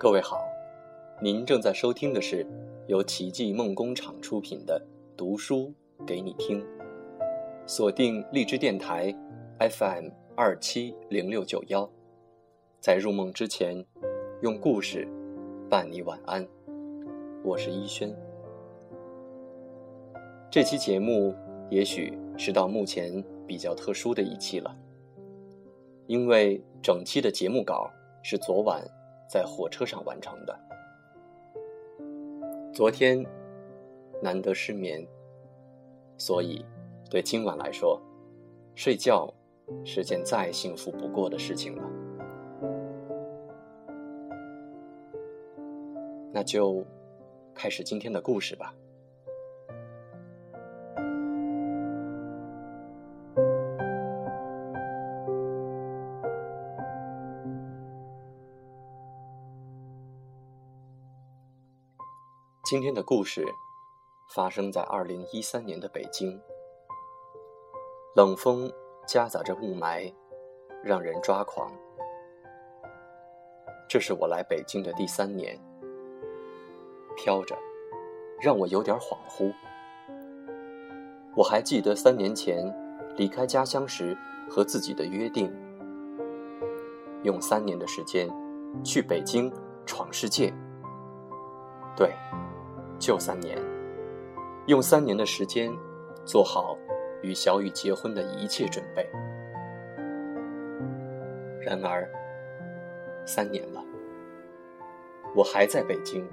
各位好，您正在收听的是由奇迹梦工厂出品的《读书给你听》，锁定荔枝电台 FM 二七零六九幺，在入梦之前，用故事伴你晚安。我是一轩。这期节目也许是到目前比较特殊的一期了，因为整期的节目稿是昨晚。在火车上完成的。昨天难得失眠，所以对今晚来说，睡觉是件再幸福不过的事情了。那就开始今天的故事吧。今天的故事发生在二零一三年的北京，冷风夹杂着雾霾，让人抓狂。这是我来北京的第三年，飘着，让我有点恍惚。我还记得三年前离开家乡时和自己的约定：用三年的时间去北京闯世界。对。就三年，用三年的时间，做好与小雨结婚的一切准备。然而，三年了，我还在北京，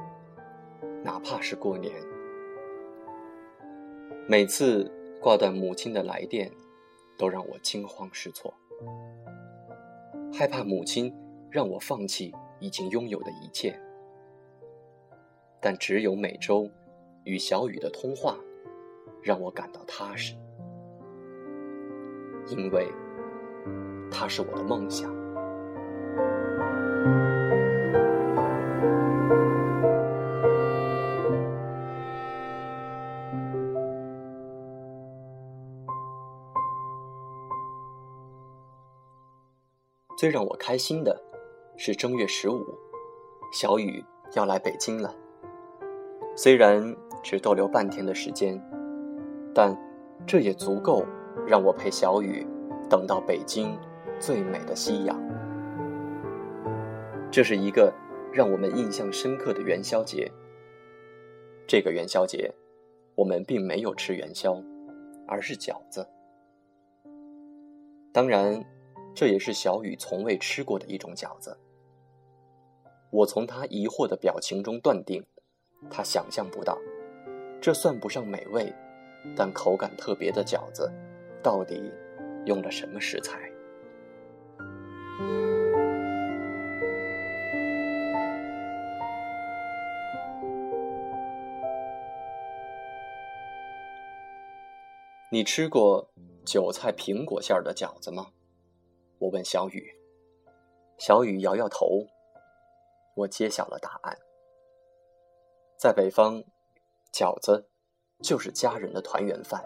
哪怕是过年。每次挂断母亲的来电，都让我惊慌失措，害怕母亲让我放弃已经拥有的一切。但只有每周与小雨的通话，让我感到踏实，因为他是我的梦想。最让我开心的是正月十五，小雨要来北京了。虽然只逗留半天的时间，但这也足够让我陪小雨等到北京最美的夕阳。这是一个让我们印象深刻的元宵节。这个元宵节，我们并没有吃元宵，而是饺子。当然，这也是小雨从未吃过的一种饺子。我从他疑惑的表情中断定。他想象不到，这算不上美味，但口感特别的饺子，到底用了什么食材？你吃过韭菜苹果馅儿的饺子吗？我问小雨。小雨摇摇头。我揭晓了答案。在北方，饺子就是家人的团圆饭。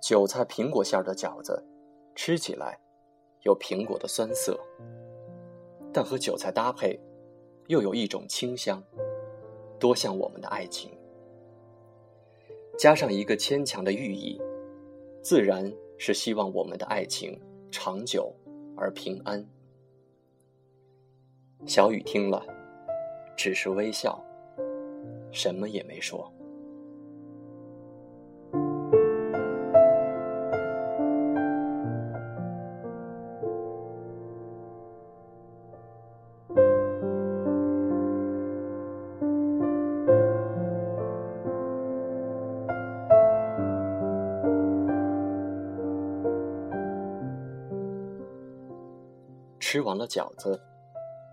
韭菜苹果馅的饺子，吃起来有苹果的酸涩，但和韭菜搭配，又有一种清香，多像我们的爱情。加上一个牵强的寓意，自然是希望我们的爱情长久而平安。小雨听了，只是微笑。什么也没说。吃完了饺子，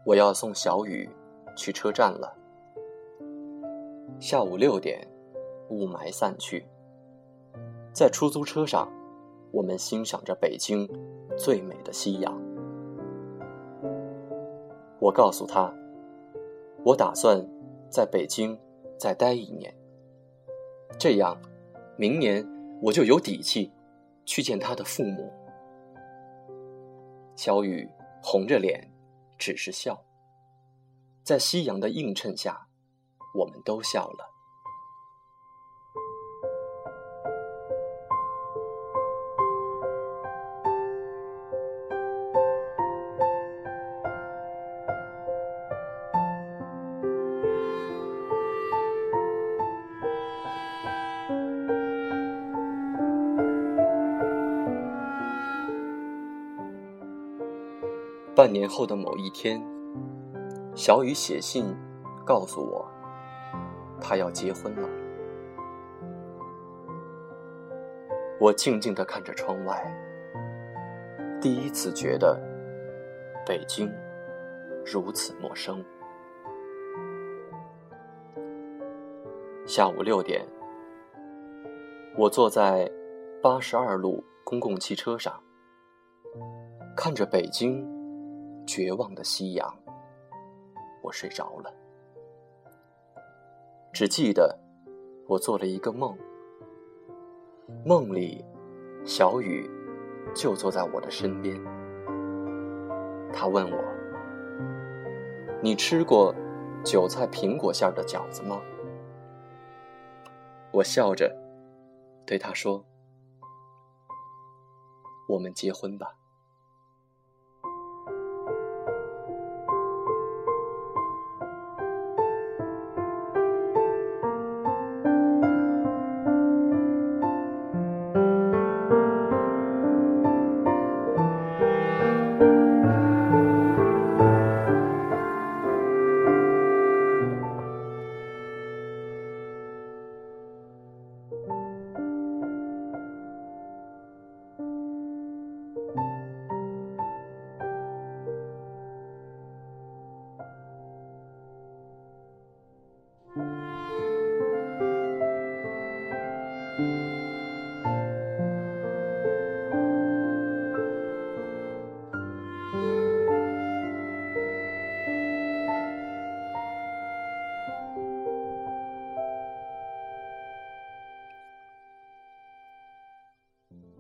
我要送小雨去车站了。下午六点，雾霾散去，在出租车上，我们欣赏着北京最美的夕阳。我告诉他，我打算在北京再待一年，这样，明年我就有底气去见他的父母。小雨红着脸，只是笑。在夕阳的映衬下，我们都笑了。半年后的某一天，小雨写信告诉我，他要结婚了。我静静的看着窗外，第一次觉得北京如此陌生。下午六点，我坐在八十二路公共汽车上，看着北京。绝望的夕阳，我睡着了。只记得我做了一个梦，梦里小雨就坐在我的身边。他问我：“你吃过韭菜苹果馅的饺子吗？”我笑着对他说：“我们结婚吧。”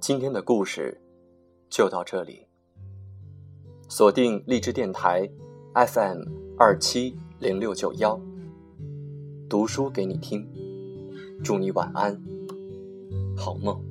今天的故事就到这里。锁定荔枝电台 FM 二七零六九幺，读书给你听。祝你晚安，好梦。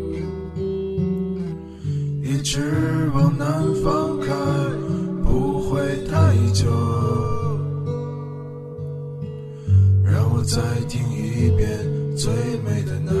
一直往南方开，不会太久。让我再听一遍最美的那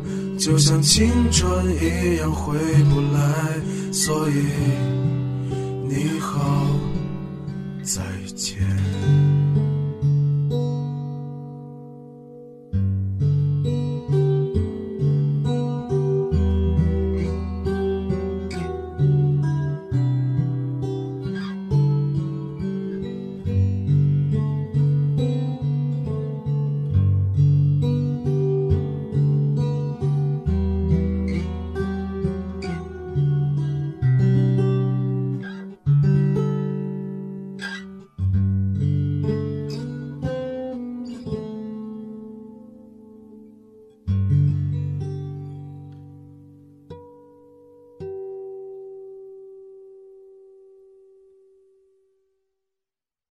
就像青春一样回不来，所以你好，再见。